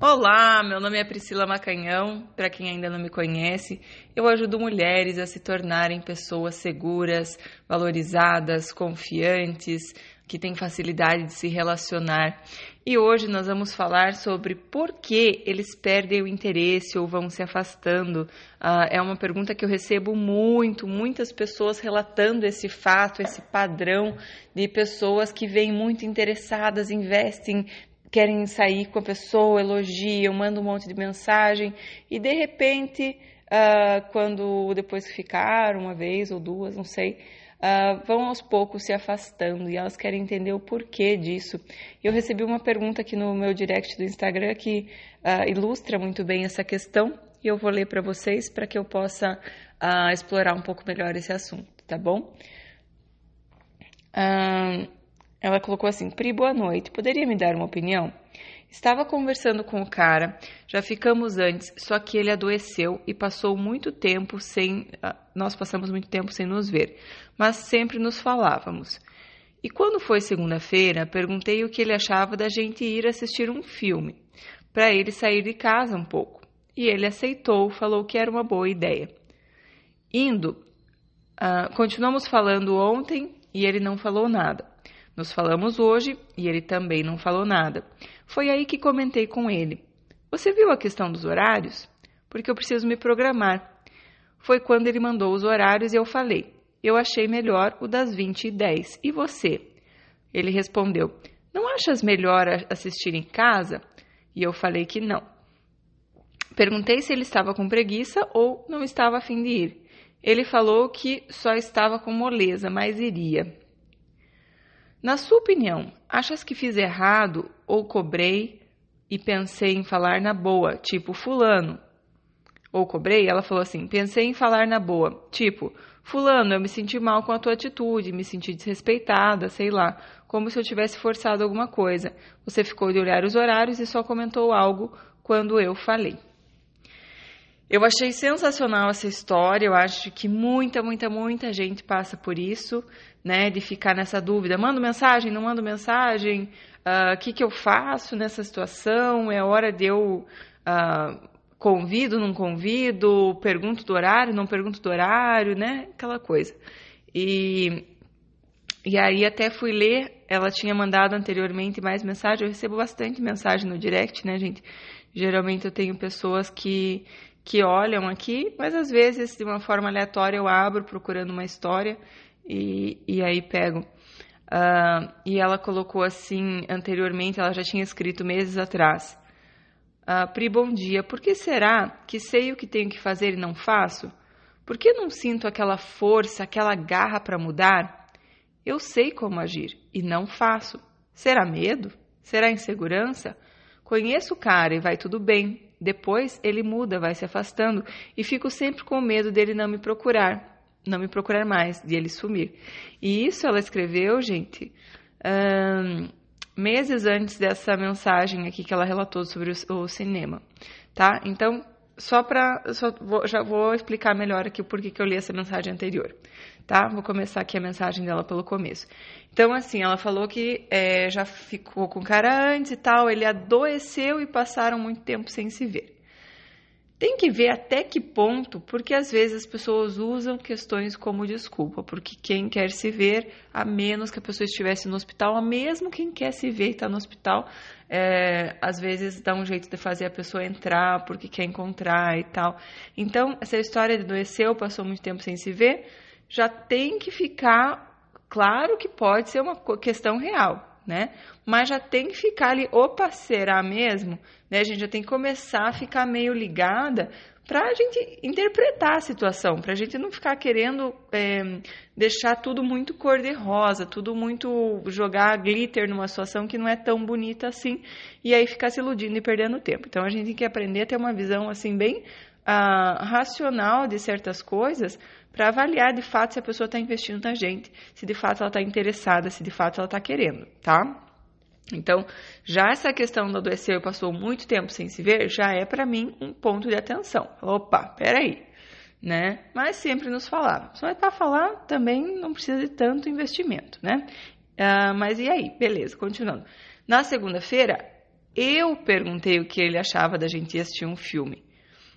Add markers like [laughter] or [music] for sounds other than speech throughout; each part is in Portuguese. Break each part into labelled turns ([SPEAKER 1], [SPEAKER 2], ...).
[SPEAKER 1] Olá, meu nome é Priscila Macanhão. Para quem ainda não me conhece, eu ajudo mulheres a se tornarem pessoas seguras, valorizadas, confiantes, que têm facilidade de se relacionar. E hoje nós vamos falar sobre por que eles perdem o interesse ou vão se afastando. Uh, é uma pergunta que eu recebo muito, muitas pessoas relatando esse fato, esse padrão de pessoas que vêm muito interessadas, investem querem sair com a pessoa, elogiam, mandam um monte de mensagem e de repente, uh, quando depois que ficaram uma vez ou duas, não sei, uh, vão aos poucos se afastando e elas querem entender o porquê disso. Eu recebi uma pergunta aqui no meu direct do Instagram que uh, ilustra muito bem essa questão e eu vou ler para vocês para que eu possa explorar um pouco melhor esse assunto, tá bom? Ela colocou assim: Pri, boa noite. Poderia me dar uma opinião? Estava conversando com o cara, já ficamos antes, só que ele adoeceu e passou muito tempo sem. Ah, nós passamos muito tempo sem nos ver, mas sempre nos falávamos. E quando foi segunda-feira, perguntei o que ele achava da gente ir assistir um filme, para ele sair de casa um pouco. E ele aceitou, falou que era uma boa ideia. Indo, uh, continuamos falando ontem e ele não falou nada. Nos falamos hoje e ele também não falou nada. Foi aí que comentei com ele. Você viu a questão dos horários? Porque eu preciso me programar. Foi quando ele mandou os horários e eu falei. Eu achei melhor o das 20 e 10. E você? Ele respondeu: Não achas melhor assistir em casa? E eu falei que não. Perguntei se ele estava com preguiça ou não estava a fim de ir. Ele falou que só estava com moleza, mas iria. Na sua opinião, achas que fiz errado ou cobrei e pensei em falar na boa, tipo fulano? Ou cobrei? Ela falou assim: pensei em falar na boa, tipo fulano, eu me senti mal com a tua atitude, me senti desrespeitada, sei lá, como se eu tivesse forçado alguma coisa. Você ficou de olhar os horários e só comentou algo quando eu falei. Eu achei sensacional essa história. Eu acho que muita, muita, muita gente passa por isso, né? De ficar nessa dúvida: mando mensagem, não mando mensagem? O uh, ah, que, que eu faço nessa situação? É hora de eu uh, convido, não convido? Pergunto do horário, não pergunto do horário, né? Aquela coisa. E, e aí até fui ler. Ela tinha mandado anteriormente mais mensagem. Eu recebo bastante mensagem no direct, né, gente? Geralmente eu tenho pessoas que que olham aqui, mas às vezes de uma forma aleatória eu abro procurando uma história e, e aí pego. Uh, e ela colocou assim anteriormente, ela já tinha escrito meses atrás. Uh, Pri, bom dia. Por que será que sei o que tenho que fazer e não faço? Por que não sinto aquela força, aquela garra para mudar? Eu sei como agir e não faço. Será medo? Será insegurança? Conheço o cara e vai tudo bem. Depois ele muda, vai se afastando e fico sempre com medo dele não me procurar, não me procurar mais, de ele sumir. E isso ela escreveu, gente, meses antes dessa mensagem aqui que ela relatou sobre o, o cinema, tá? Então, só para já vou explicar melhor aqui o porquê que eu li essa mensagem anterior, tá? Vou começar aqui a mensagem dela pelo começo. Então, assim, ela falou que é, já ficou com o cara antes e tal, ele adoeceu e passaram muito tempo sem se ver. Tem que ver até que ponto, porque às vezes as pessoas usam questões como desculpa, porque quem quer se ver, a menos que a pessoa estivesse no hospital, a mesmo quem quer se ver e está no hospital, é, às vezes dá um jeito de fazer a pessoa entrar porque quer encontrar e tal. Então, essa história de adoeceu, passou muito tempo sem se ver, já tem que ficar claro que pode ser uma questão real né? Mas já tem que ficar ali, opa, será mesmo? Né? A gente já tem que começar a ficar meio ligada para a gente interpretar a situação, para a gente não ficar querendo é, deixar tudo muito cor-de-rosa, tudo muito jogar glitter numa situação que não é tão bonita assim, e aí ficar se iludindo e perdendo tempo. Então a gente tem que aprender a ter uma visão assim bem ah, racional de certas coisas para avaliar de fato se a pessoa está investindo na gente, se de fato ela está interessada, se de fato ela está querendo, tá? Então, já essa questão do adoeceu e passou muito tempo sem se ver, já é para mim um ponto de atenção. Opa, peraí, né? Mas sempre nos falaram. Só é para falar também não precisa de tanto investimento, né? Uh, mas e aí? Beleza, continuando. Na segunda-feira, eu perguntei o que ele achava da gente ir assistir um filme.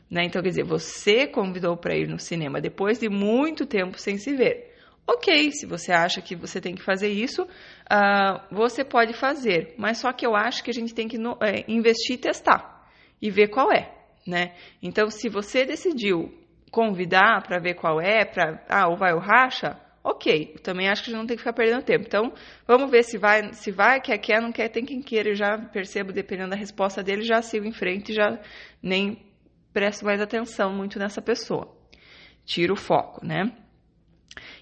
[SPEAKER 1] Né? Então, quer dizer, você convidou para ir no cinema depois de muito tempo sem se ver. Ok, se você acha que você tem que fazer isso, uh, você pode fazer. Mas só que eu acho que a gente tem que no, é, investir e testar e ver qual é. Né? Então, se você decidiu convidar para ver qual é, para ah, ou vai ou racha, ok. Eu também acho que a gente não tem que ficar perdendo tempo. Então, vamos ver se vai, se vai, quer, quer, não quer, tem quem queira. Eu já percebo, dependendo da resposta dele, já sigo em frente, já nem presto mais atenção muito nessa pessoa. Tira o foco, né?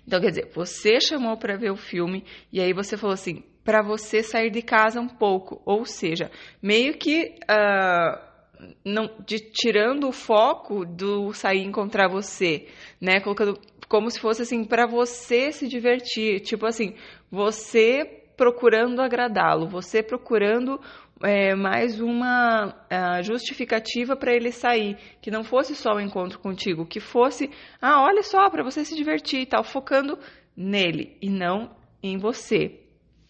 [SPEAKER 1] Então, quer dizer, você chamou para ver o filme e aí você falou assim, para você sair de casa um pouco, ou seja, meio que uh, não, de, tirando o foco do sair encontrar você, né? Colocando como se fosse assim para você se divertir, tipo assim, você procurando agradá-lo, você procurando é, mais uma uh, justificativa para ele sair, que não fosse só o encontro contigo, que fosse, ah, olha só, para você se divertir e tal, focando nele e não em você,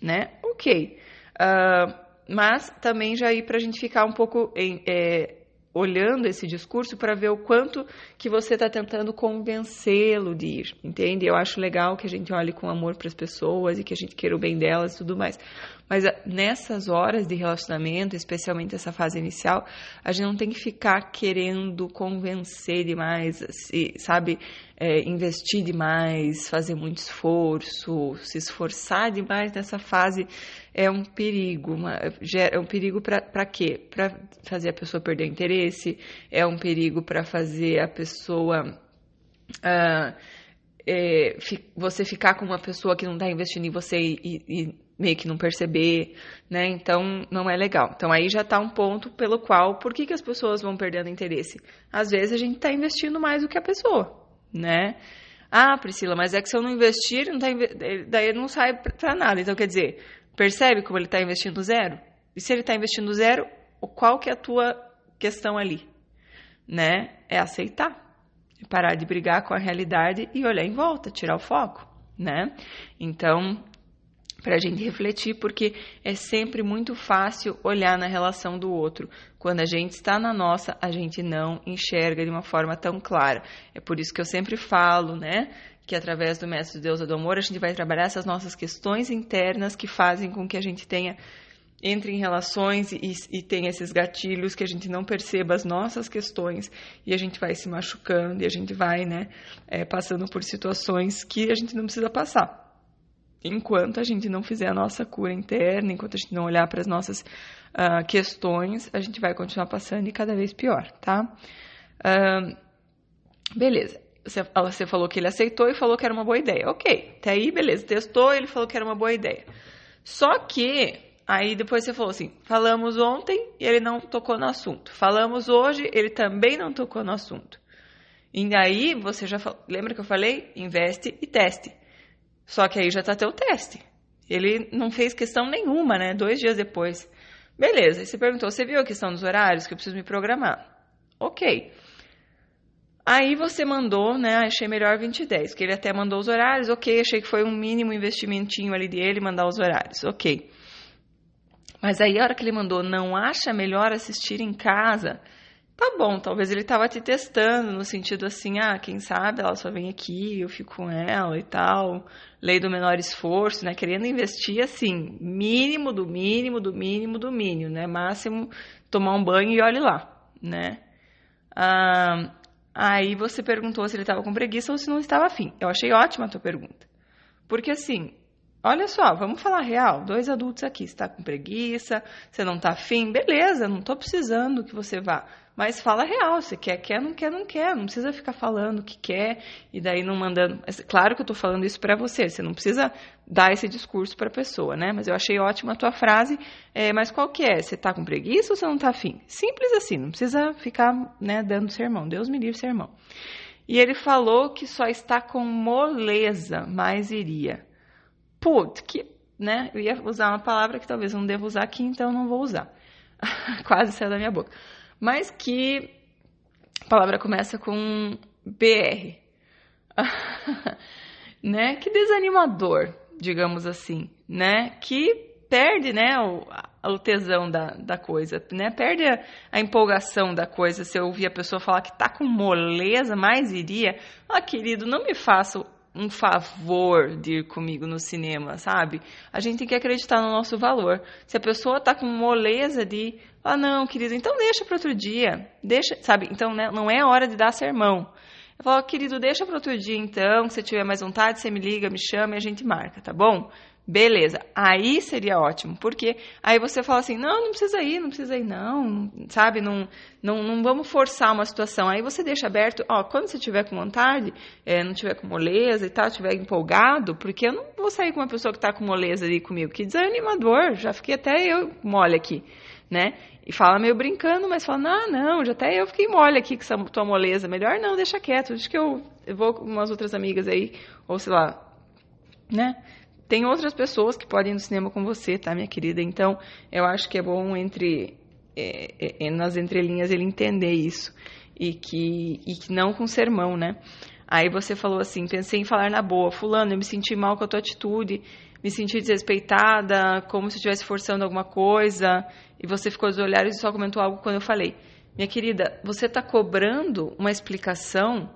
[SPEAKER 1] né? Ok. Uh, mas também já ir para a gente ficar um pouco em, é, olhando esse discurso para ver o quanto que você está tentando convencê-lo de ir, entende? Eu acho legal que a gente olhe com amor para as pessoas e que a gente queira o bem delas e tudo mais. Mas ah, nessas horas de relacionamento, especialmente essa fase inicial, a gente não tem que ficar querendo convencer demais, sabe? É, investir demais, fazer muito esforço, se esforçar demais nessa fase é um perigo. Uma, é um perigo para quê? Para fazer a pessoa perder interesse, é um perigo para fazer a pessoa. Uh, é, você ficar com uma pessoa que não está investindo em você e, e, meio que não perceber, né? Então não é legal. Então aí já está um ponto pelo qual, por que, que as pessoas vão perdendo interesse? Às vezes a gente está investindo mais do que a pessoa, né? Ah, Priscila, mas é que se eu não investir, não tá, daí não sai para nada. Então quer dizer, percebe como ele está investindo zero? E se ele está investindo zero, qual que é a tua questão ali? Né? É aceitar. Parar de brigar com a realidade e olhar em volta, tirar o foco, né? Então, para a gente refletir, porque é sempre muito fácil olhar na relação do outro. Quando a gente está na nossa, a gente não enxerga de uma forma tão clara. É por isso que eu sempre falo, né? Que através do Mestre Deus do Amor, a gente vai trabalhar essas nossas questões internas que fazem com que a gente tenha entre em relações e, e tenha esses gatilhos que a gente não perceba as nossas questões e a gente vai se machucando e a gente vai, né, é, passando por situações que a gente não precisa passar enquanto a gente não fizer a nossa cura interna, enquanto a gente não olhar para as nossas uh, questões, a gente vai continuar passando e cada vez pior, tá? Uh, beleza. Você, você falou que ele aceitou e falou que era uma boa ideia. Ok, até aí, beleza. Testou, ele falou que era uma boa ideia. Só que, aí depois você falou assim: falamos ontem e ele não tocou no assunto. Falamos hoje, ele também não tocou no assunto. E aí você já falou, lembra que eu falei? Investe e teste. Só que aí já está teu teste. Ele não fez questão nenhuma, né? Dois dias depois. Beleza, e você perguntou, você viu a questão dos horários que eu preciso me programar? Ok. Aí você mandou, né? Achei melhor 20 e 10, que ele até mandou os horários, ok, achei que foi um mínimo investimentinho ali dele mandar os horários, ok. Mas aí a hora que ele mandou, não acha melhor assistir em casa? Tá bom, talvez ele tava te testando, no sentido assim, ah, quem sabe ela só vem aqui, eu fico com ela e tal. Lei do menor esforço, né? Querendo investir, assim, mínimo do mínimo, do mínimo, do mínimo, né? Máximo, tomar um banho e olhe lá, né? Ah, aí você perguntou se ele estava com preguiça ou se não estava afim. Eu achei ótima a tua pergunta. Porque, assim, olha só, vamos falar real. Dois adultos aqui, você está com preguiça, você não está afim, beleza, não estou precisando que você vá mas fala real, se quer, quer, não quer, não quer. Não precisa ficar falando que quer e daí não mandando. Claro que eu estou falando isso para você, você não precisa dar esse discurso para a pessoa, né? Mas eu achei ótima a tua frase. É, mas qual que é? Você está com preguiça ou você não está afim? Simples assim, não precisa ficar né, dando sermão. Deus me livre sermão. E ele falou que só está com moleza, mas iria. Putz, que, né? Eu ia usar uma palavra que talvez eu não deva usar aqui, então não vou usar. [laughs] Quase saiu da minha boca mas que a palavra começa com BR. [laughs] né? Que desanimador, digamos assim, né? Que perde, né, o, o tesão da, da coisa, né? Perde a, a, empolgação da coisa. Se eu ouvir a pessoa falar que tá com moleza, mais iria. Ah, querido, não me faça um favor de ir comigo no cinema, sabe? A gente tem que acreditar no nosso valor. Se a pessoa tá com moleza de, ah, não, querido, então deixa para outro dia. Deixa, sabe? Então, né, não é hora de dar sermão. Eu falo, querido, deixa para outro dia então, se tiver mais vontade, você me liga, me chama e a gente marca, tá bom? Beleza, aí seria ótimo, porque aí você fala assim, não, não precisa ir, não precisa ir, não, sabe, não, não, não vamos forçar uma situação. Aí você deixa aberto, ó, quando você tiver com vontade, é, não tiver com moleza e tal, tiver empolgado, porque eu não vou sair com uma pessoa que está com moleza ali comigo, que desanimador, já fiquei até eu mole aqui, né? E fala meio brincando, mas fala, não, não, já até eu fiquei mole aqui com essa tua moleza, melhor não, deixa quieto, acho que eu, vou com umas outras amigas aí, ou sei lá, né? tem outras pessoas que podem ir no cinema com você, tá, minha querida? Então, eu acho que é bom entre é, é, é, nas entrelinhas ele entender isso e que e que não com sermão, né? Aí você falou assim, pensei em falar na boa, fulano, eu me senti mal com a tua atitude, me senti desrespeitada, como se estivesse forçando alguma coisa, e você ficou de olhares e só comentou algo quando eu falei. Minha querida, você está cobrando uma explicação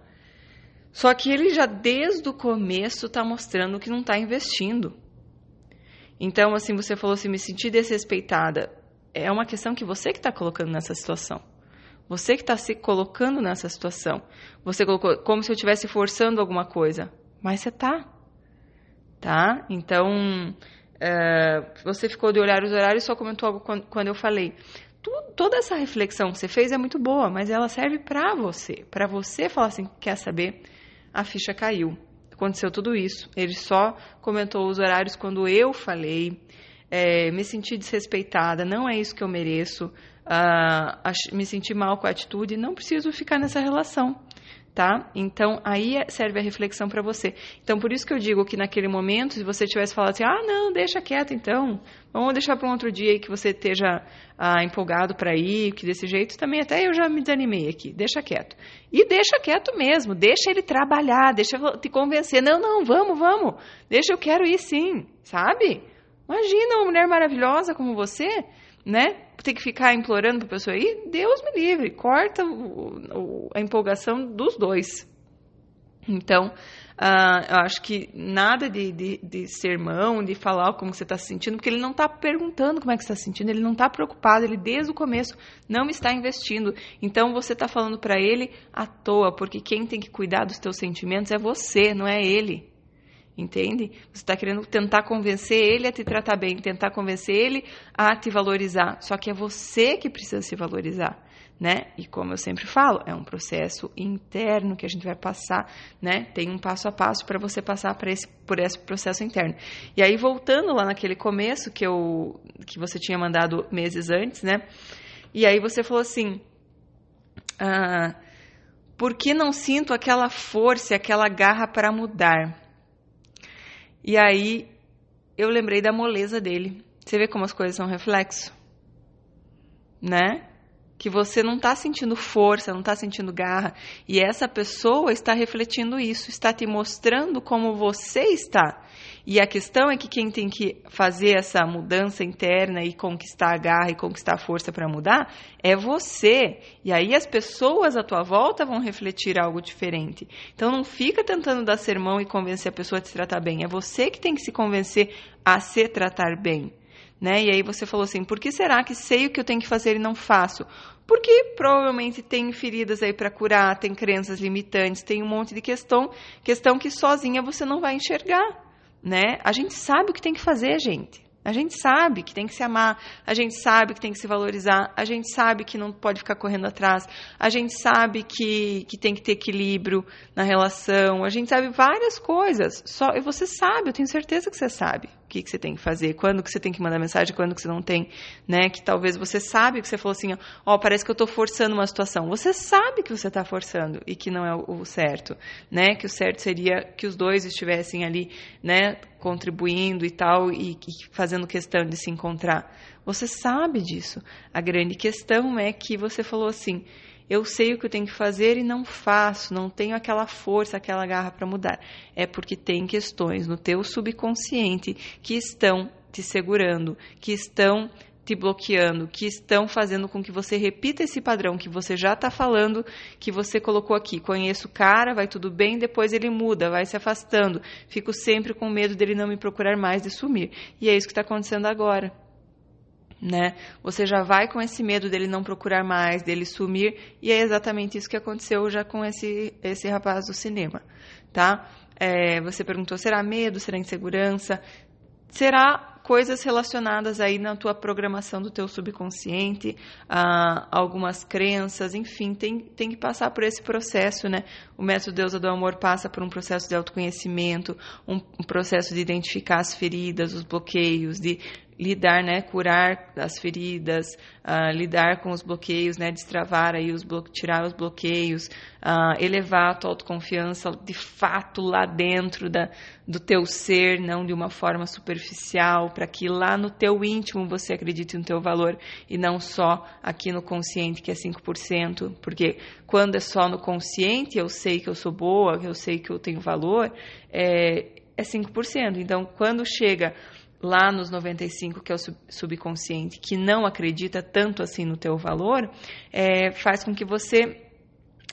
[SPEAKER 1] só que ele já desde o começo está mostrando que não está investindo. Então, assim, você falou assim, me senti desrespeitada. É uma questão que você que está colocando nessa situação. Você que está se colocando nessa situação. Você colocou como se eu estivesse forçando alguma coisa. Mas você tá. Tá? Então, é, você ficou de olhar os horários e só comentou algo quando, quando eu falei. Tu, toda essa reflexão que você fez é muito boa, mas ela serve para você. Para você falar assim, quer saber? a ficha caiu. Aconteceu tudo isso. Ele só comentou os horários quando eu falei. É, me senti desrespeitada, não é isso que eu mereço. Uh, me senti mal com a atitude, não preciso ficar nessa relação tá? Então aí é, serve a reflexão para você. Então por isso que eu digo que naquele momento, se você tivesse falado assim, ah não, deixa quieto então, vamos deixar para um outro dia que você esteja ah, empolgado para ir, que desse jeito também até eu já me desanimei aqui, deixa quieto. E deixa quieto mesmo, deixa ele trabalhar, deixa te convencer, não, não, vamos, vamos, deixa eu quero ir sim, sabe? Imagina uma mulher maravilhosa como você né? Ter que ficar implorando para a pessoa ir, Deus me livre, corta o, o, a empolgação dos dois. Então, uh, eu acho que nada de, de, de sermão, de falar como você está se sentindo, porque ele não está perguntando como é que está se sentindo, ele não está preocupado, ele desde o começo não está investindo. Então, você está falando para ele à toa, porque quem tem que cuidar dos teus sentimentos é você, não é ele entende? Você está querendo tentar convencer ele a te tratar bem, tentar convencer ele a te valorizar. Só que é você que precisa se valorizar, né? E como eu sempre falo, é um processo interno que a gente vai passar, né? Tem um passo a passo para você passar por esse, por esse processo interno. E aí voltando lá naquele começo que eu que você tinha mandado meses antes, né? E aí você falou assim. Ah, por que não sinto aquela força, aquela garra para mudar? E aí eu lembrei da moleza dele. Você vê como as coisas são reflexo? Né? Que você não está sentindo força, não está sentindo garra. E essa pessoa está refletindo isso, está te mostrando como você está. E a questão é que quem tem que fazer essa mudança interna e conquistar a garra e conquistar a força para mudar é você. E aí as pessoas à tua volta vão refletir algo diferente. Então não fica tentando dar sermão e convencer a pessoa a te tratar bem. É você que tem que se convencer a se tratar bem. Né? E aí você falou assim: por que será que sei o que eu tenho que fazer e não faço? Porque provavelmente tem feridas aí para curar, tem crenças limitantes, tem um monte de questão, questão que sozinha você não vai enxergar né? A gente sabe o que tem que fazer, gente. A gente sabe que tem que se amar, a gente sabe que tem que se valorizar, a gente sabe que não pode ficar correndo atrás, a gente sabe que, que tem que ter equilíbrio na relação, a gente sabe várias coisas. Só você sabe, eu tenho certeza que você sabe que, que você tem que fazer, quando que você tem que mandar mensagem, quando que você não tem, né? Que talvez você sabe que você falou assim, ó, parece que eu estou forçando uma situação. Você sabe que você está forçando e que não é o certo, né? Que o certo seria que os dois estivessem ali, né? Contribuindo e tal e, e fazendo questão de se encontrar. Você sabe disso. A grande questão é que você falou assim eu sei o que eu tenho que fazer e não faço, não tenho aquela força, aquela garra para mudar. É porque tem questões no teu subconsciente que estão te segurando, que estão te bloqueando, que estão fazendo com que você repita esse padrão que você já está falando, que você colocou aqui. Conheço o cara, vai tudo bem, depois ele muda, vai se afastando. Fico sempre com medo dele não me procurar mais, de sumir. E é isso que está acontecendo agora. Né? Você já vai com esse medo dele não procurar mais, dele sumir, e é exatamente isso que aconteceu já com esse, esse rapaz do cinema, tá? É, você perguntou, será medo, será insegurança? Será coisas relacionadas aí na tua programação do teu subconsciente, ah, algumas crenças, enfim, tem, tem que passar por esse processo, né? O método Deusa do Amor passa por um processo de autoconhecimento, um, um processo de identificar as feridas, os bloqueios, de lidar, né, curar as feridas, uh, lidar com os bloqueios, né, destravar aí os tirar os bloqueios, uh, elevar a tua autoconfiança de fato lá dentro da, do teu ser, não de uma forma superficial, para que lá no teu íntimo você acredite no teu valor e não só aqui no consciente que é 5%, porque quando é só no consciente, eu sei que eu sou boa, eu sei que eu tenho valor, é, é 5%. Então, quando chega lá nos 95, que é o subconsciente, que não acredita tanto assim no teu valor, é, faz com que você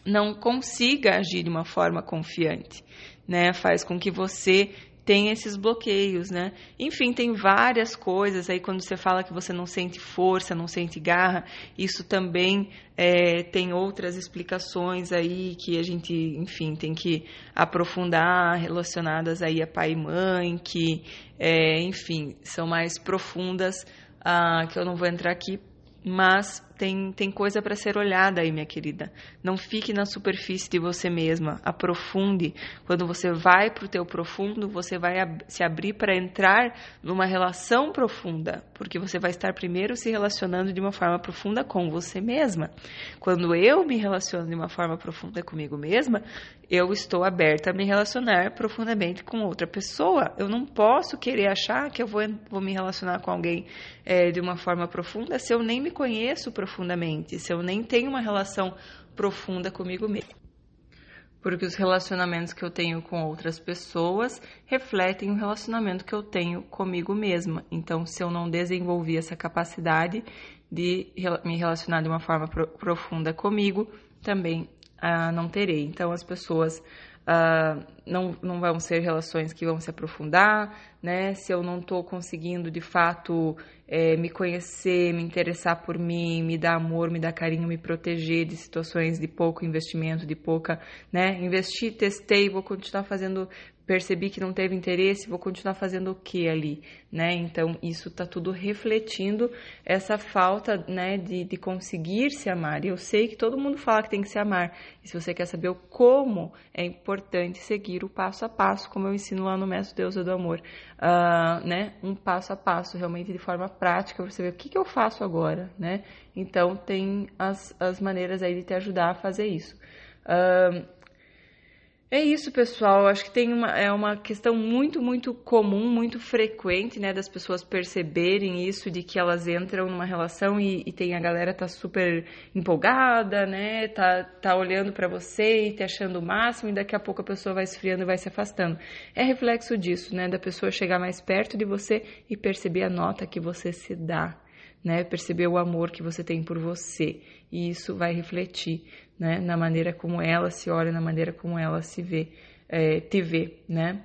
[SPEAKER 1] não consiga agir de uma forma confiante, né? Faz com que você tem esses bloqueios, né? Enfim, tem várias coisas aí quando você fala que você não sente força, não sente garra, isso também é, tem outras explicações aí que a gente, enfim, tem que aprofundar relacionadas aí a pai e mãe, que, é, enfim, são mais profundas, ah, que eu não vou entrar aqui mas tem, tem coisa para ser olhada aí, minha querida. Não fique na superfície de você mesma, aprofunde. Quando você vai para o teu profundo, você vai se abrir para entrar numa relação profunda, porque você vai estar primeiro se relacionando de uma forma profunda com você mesma. Quando eu me relaciono de uma forma profunda comigo mesma, eu estou aberta a me relacionar profundamente com outra pessoa. Eu não posso querer achar que eu vou, vou me relacionar com alguém é, de uma forma profunda se eu nem me conheço profundamente, se eu nem tenho uma relação profunda comigo mesmo. Porque os relacionamentos que eu tenho com outras pessoas refletem o relacionamento que eu tenho comigo mesma. Então, se eu não desenvolvi essa capacidade de me relacionar de uma forma profunda comigo, também uh, não terei. Então, as pessoas uh, não, não vão ser relações que vão se aprofundar, né? Se eu não estou conseguindo de fato é, me conhecer, me interessar por mim, me dar amor, me dar carinho, me proteger de situações de pouco investimento, de pouca, né? Investir, testei, vou continuar fazendo percebi que não teve interesse, vou continuar fazendo o que ali, né? Então, isso está tudo refletindo essa falta, né, de, de conseguir se amar. E eu sei que todo mundo fala que tem que se amar. E se você quer saber o como, é importante seguir o passo a passo, como eu ensino lá no Mestre Deus do Amor, uh, né? Um passo a passo, realmente de forma prática, você ver o que, que eu faço agora, né? Então, tem as, as maneiras aí de te ajudar a fazer isso. Uh, é isso, pessoal. Acho que tem uma, é uma questão muito, muito comum, muito frequente, né, das pessoas perceberem isso, de que elas entram numa relação e, e tem a galera tá super empolgada, né, tá, tá olhando para você e te achando o máximo, e daqui a pouco a pessoa vai esfriando e vai se afastando. É reflexo disso, né, da pessoa chegar mais perto de você e perceber a nota que você se dá, né, perceber o amor que você tem por você. E isso vai refletir né? Na maneira como ela se olha, na maneira como ela se vê, é, te vê, né?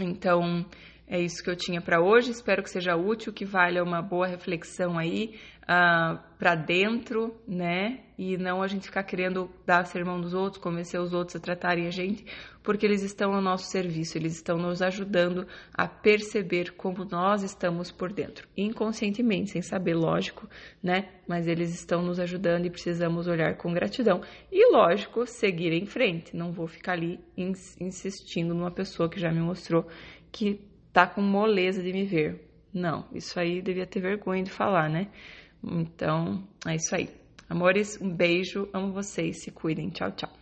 [SPEAKER 1] Então, é isso que eu tinha para hoje. Espero que seja útil, que valha uma boa reflexão aí uh, ah, para dentro, né? E não a gente ficar querendo dar sermão dos outros, convencer os outros a tratarem a gente, porque eles estão ao nosso serviço, eles estão nos ajudando a perceber como nós estamos por dentro, inconscientemente, sem saber, lógico, né? Mas eles estão nos ajudando e precisamos olhar com gratidão. E, lógico, seguir em frente. Não vou ficar ali insistindo numa pessoa que já me mostrou que tá com moleza de me ver. Não, isso aí devia ter vergonha de falar, né? Então, é isso aí. Amores, um beijo, amo vocês, se cuidem. Tchau, tchau.